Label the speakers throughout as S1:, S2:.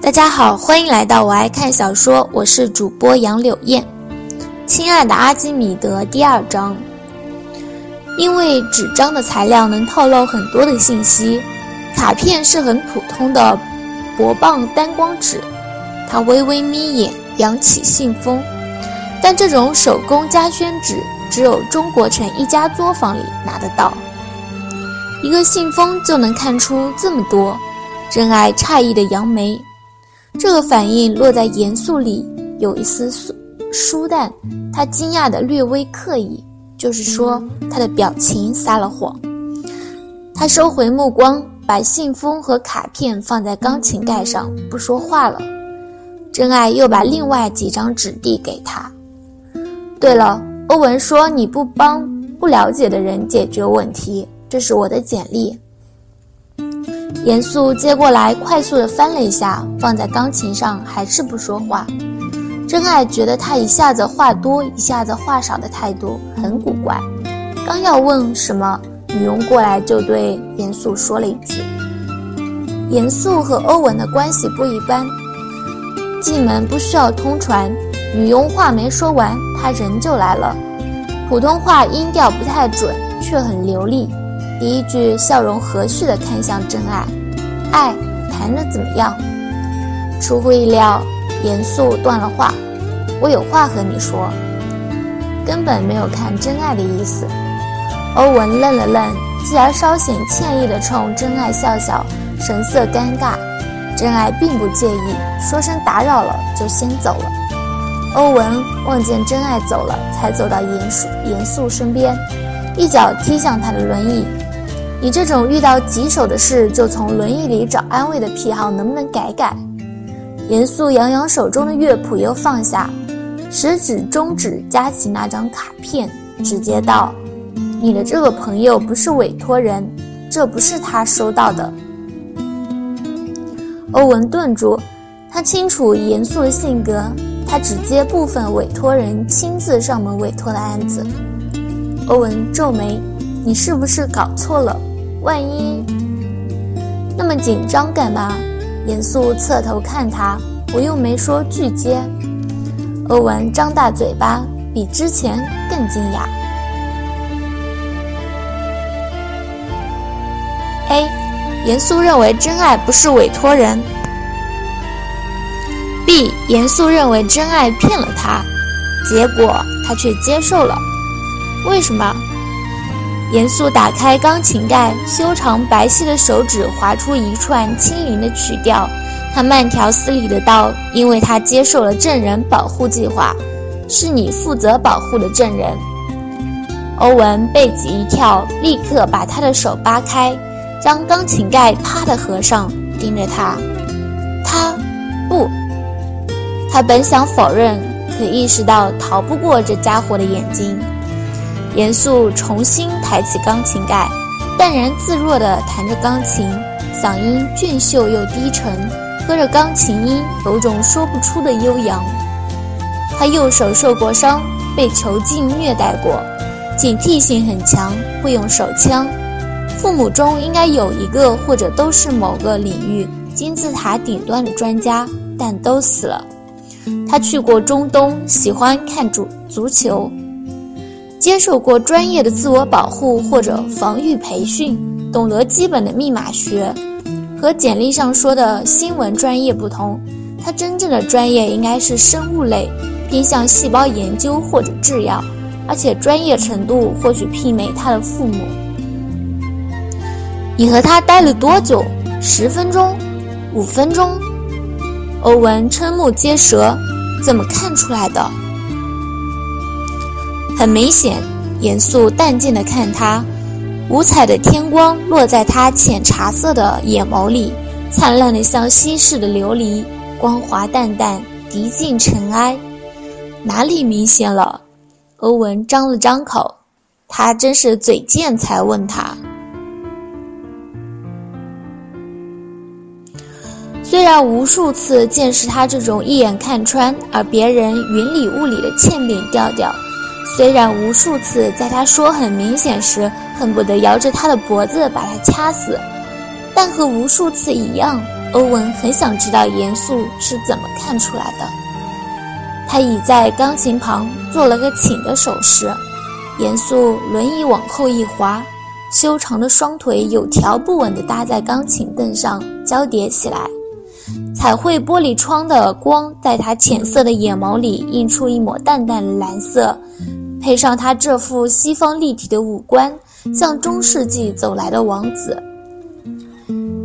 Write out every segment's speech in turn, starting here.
S1: 大家好，欢迎来到我爱看小说，我是主播杨柳燕。亲爱的阿基米德第二章，因为纸张的材料能透露很多的信息，卡片是很普通的薄棒单光纸。他微微眯眼，扬起信封，但这种手工加宣纸只有中国城一家作坊里拿得到。一个信封就能看出这么多，真爱诧异的扬眉。这个反应落在严肃里，有一丝疏疏淡。他惊讶的略微刻意，就是说他的表情撒了谎。他收回目光，把信封和卡片放在钢琴盖上，不说话了。真爱又把另外几张纸递给他。对了，欧文说你不帮不了解的人解决问题，这是我的简历。严肃接过来，快速地翻了一下，放在钢琴上，还是不说话。真爱觉得他一下子话多，一下子话少的态度很古怪。刚要问什么，女佣过来就对严肃说了一句：“严肃和欧文的关系不一般。”进门不需要通传。女佣话没说完，他人就来了。普通话音调不太准，却很流利。第一句，笑容和煦地看向真爱，爱谈的怎么样？出乎意料，严肃断了话。我有话和你说。根本没有看真爱的意思。欧文愣了愣，继而稍显歉意地冲真爱笑笑，神色尴尬。真爱并不介意，说声打扰了就先走了。欧文望见真爱走了，才走到严肃严肃身边，一脚踢向他的轮椅。你这种遇到棘手的事就从轮椅里找安慰的癖好，能不能改改？严肃扬扬手中的乐谱，又放下，食指、中指夹起那张卡片，直接道：“你的这个朋友不是委托人，这不是他收到的。”欧文顿住，他清楚严肃的性格，他只接部分委托人亲自上门委托的案子。欧文皱眉：“你是不是搞错了？”万一那么紧张干嘛？严肃侧头看他，我又没说拒接。欧文张大嘴巴，比之前更惊讶。A，严肃认为真爱不是委托人。B，严肃认为真爱骗了他，结果他却接受了。为什么？严肃打开钢琴盖，修长白皙的手指划出一串轻灵的曲调。他慢条斯理的道：“因为他接受了证人保护计划，是你负责保护的证人。”欧文背脊一跳，立刻把他的手扒开，将钢琴盖啪的合上，盯着他。他不，他本想否认，可意识到逃不过这家伙的眼睛。严肃重新抬起钢琴盖，淡然自若地弹着钢琴，嗓音俊秀又低沉，和着钢琴音有种说不出的悠扬。他右手受过伤，被囚禁虐待过，警惕性很强，会用手枪。父母中应该有一个或者都是某个领域金字塔顶端的专家，但都死了。他去过中东，喜欢看足足球。接受过专业的自我保护或者防御培训，懂得基本的密码学。和简历上说的新闻专业不同，他真正的专业应该是生物类，偏向细胞研究或者制药，而且专业程度或许媲美他的父母。你和他待了多久？十分钟？五分钟？欧文瞠目结舌，怎么看出来的？很明显，严肃淡静地看他，五彩的天光落在他浅茶色的眼眸里，灿烂的像稀释的琉璃，光滑淡淡，涤尽尘埃。哪里明显了？欧文张了张口，他真是嘴贱才问他。虽然无数次见识他这种一眼看穿，而别人云里雾里的欠扁调调。虽然无数次在他说很明显时，恨不得摇着他的脖子把他掐死，但和无数次一样，欧文很想知道严肃是怎么看出来的。他倚在钢琴旁做了个请的手势，严肃轮椅往后一滑，修长的双腿有条不紊地搭在钢琴凳上，交叠起来。彩绘玻璃窗的光在他浅色的眼眸里映出一抹淡淡的蓝色，配上他这副西方立体的五官，像中世纪走来的王子。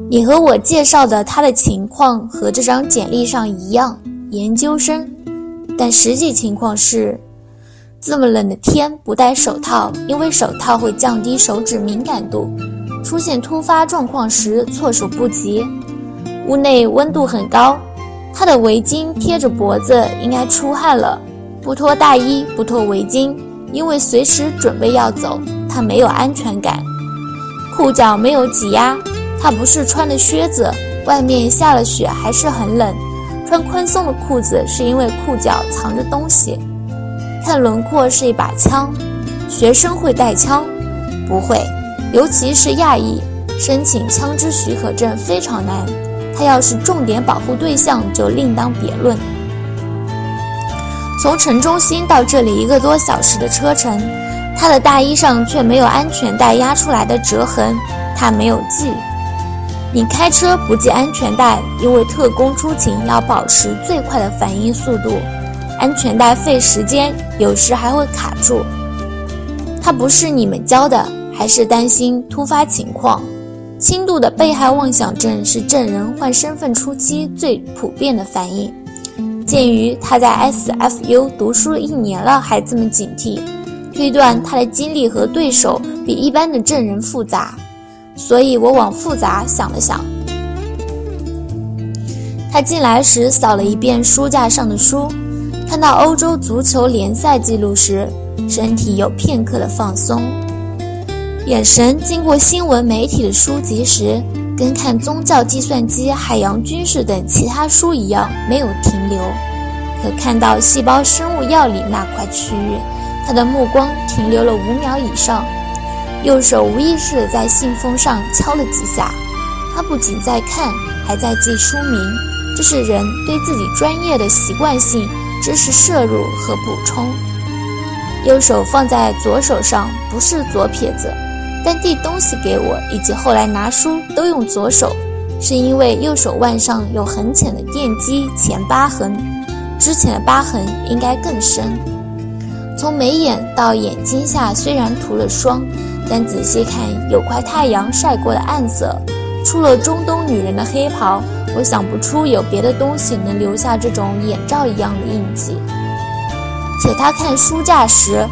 S1: 你和我介绍的他的情况和这张简历上一样，研究生。但实际情况是，这么冷的天不戴手套，因为手套会降低手指敏感度，出现突发状况时措手不及。屋内温度很高，他的围巾贴着脖子，应该出汗了。不脱大衣，不脱围巾，因为随时准备要走，他没有安全感。裤脚没有挤压。他不是穿的靴子，外面下了雪还是很冷。穿宽松的裤子是因为裤脚藏着东西。看轮廓是一把枪。学生会带枪？不会，尤其是亚裔，申请枪支许可证非常难。他要是重点保护对象就另当别论。从城中心到这里一个多小时的车程，他的大衣上却没有安全带压出来的折痕。他没有系。你开车不系安全带，因为特工出勤要保持最快的反应速度，安全带费时间，有时还会卡住。他不是你们教的，还是担心突发情况？轻度的被害妄想症是证人换身份初期最普遍的反应。鉴于他在 SFU 读书一年了还这么警惕，推断他的经历和对手比一般的证人复杂。所以我往复杂想了想。他进来时扫了一遍书架上的书，看到欧洲足球联赛记录时，身体有片刻的放松，眼神经过新闻媒体的书籍时，跟看宗教、计算机、海洋、军事等其他书一样没有停留。可看到细胞生物药理那块区域，他的目光停留了五秒以上。右手无意识地在信封上敲了几下，他不仅在看，还在记书名。这是人对自己专业的习惯性知识摄入和补充。右手放在左手上，不是左撇子，但递东西给我以及后来拿书都用左手，是因为右手腕上有很浅的电击前疤痕，之前的疤痕应该更深。从眉眼到眼睛下虽然涂了霜。但仔细看，有块太阳晒过的暗色。除了中东女人的黑袍，我想不出有别的东西能留下这种眼罩一样的印记。且他看书架时，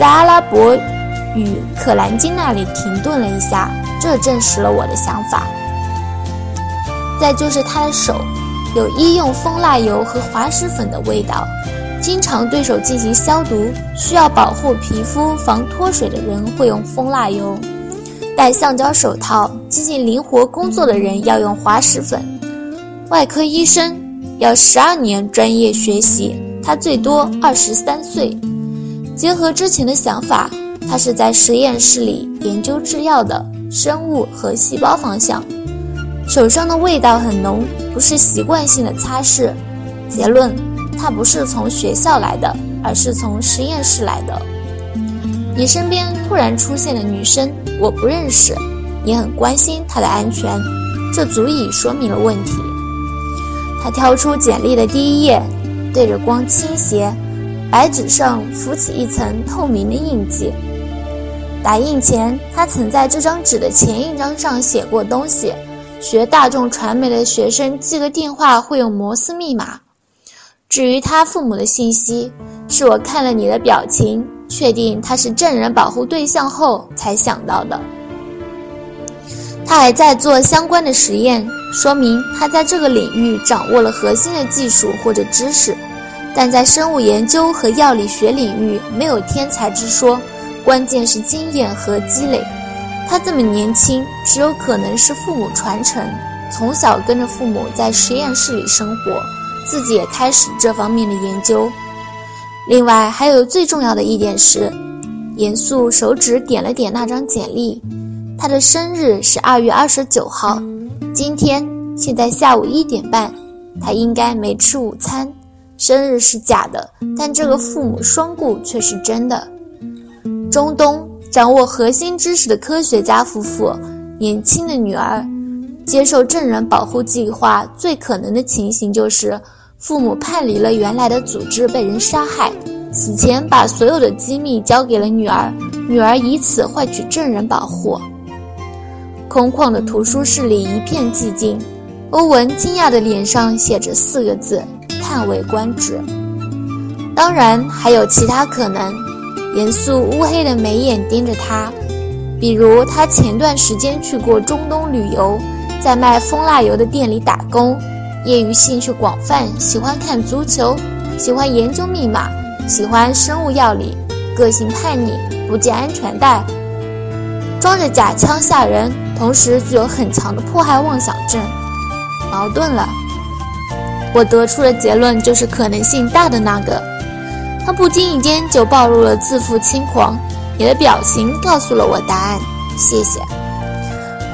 S1: 在阿拉伯与《可兰经》那里停顿了一下，这证实了我的想法。再就是他的手，有医用蜂蜡油和滑石粉的味道。经常对手进行消毒，需要保护皮肤、防脱水的人会用蜂蜡油；戴橡胶手套、进行灵活工作的人要用滑石粉。外科医生要十二年专业学习，他最多二十三岁。结合之前的想法，他是在实验室里研究制药的，生物和细胞方向。手上的味道很浓，不是习惯性的擦拭。结论。他不是从学校来的，而是从实验室来的。你身边突然出现的女生，我不认识。你很关心她的安全，这足以说明了问题。他挑出简历的第一页，对着光倾斜，白纸上浮起一层透明的印记。打印前，他曾在这张纸的前一张上写过东西。学大众传媒的学生记个电话会用摩斯密码。至于他父母的信息，是我看了你的表情，确定他是证人保护对象后才想到的。他还在做相关的实验，说明他在这个领域掌握了核心的技术或者知识，但在生物研究和药理学领域没有天才之说，关键是经验和积累。他这么年轻，只有可能是父母传承，从小跟着父母在实验室里生活。自己也开始这方面的研究。另外，还有最重要的一点是，严肃手指点了点那张简历，他的生日是二月二十九号。今天现在下午一点半，他应该没吃午餐。生日是假的，但这个父母双顾却是真的。中东掌握核心知识的科学家夫妇，年轻的女儿接受证人保护计划，最可能的情形就是父母叛离了原来的组织，被人杀害，死前把所有的机密交给了女儿，女儿以此换取证人保护。空旷的图书室里一片寂静，欧文惊讶的脸上写着四个字。叹为观止。当然还有其他可能。严肃乌黑的眉眼盯着他，比如他前段时间去过中东旅游，在卖蜂蜡油的店里打工，业余兴趣广泛，喜欢看足球，喜欢研究密码，喜欢生物药理，个性叛逆，不系安全带，装着假枪吓人，同时具有很强的迫害妄想症。矛盾了。我得出的结论就是可能性大的那个。他不经意间就暴露了自负轻狂。你的表情告诉了我答案，谢谢。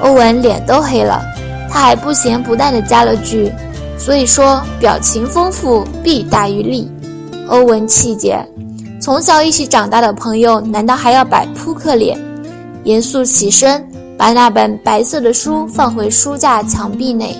S1: 欧文脸都黑了，他还不咸不淡地加了句：“所以说，表情丰富弊大于利。”欧文气结，从小一起长大的朋友，难道还要摆扑克脸？严肃起身，把那本白色的书放回书架墙壁内。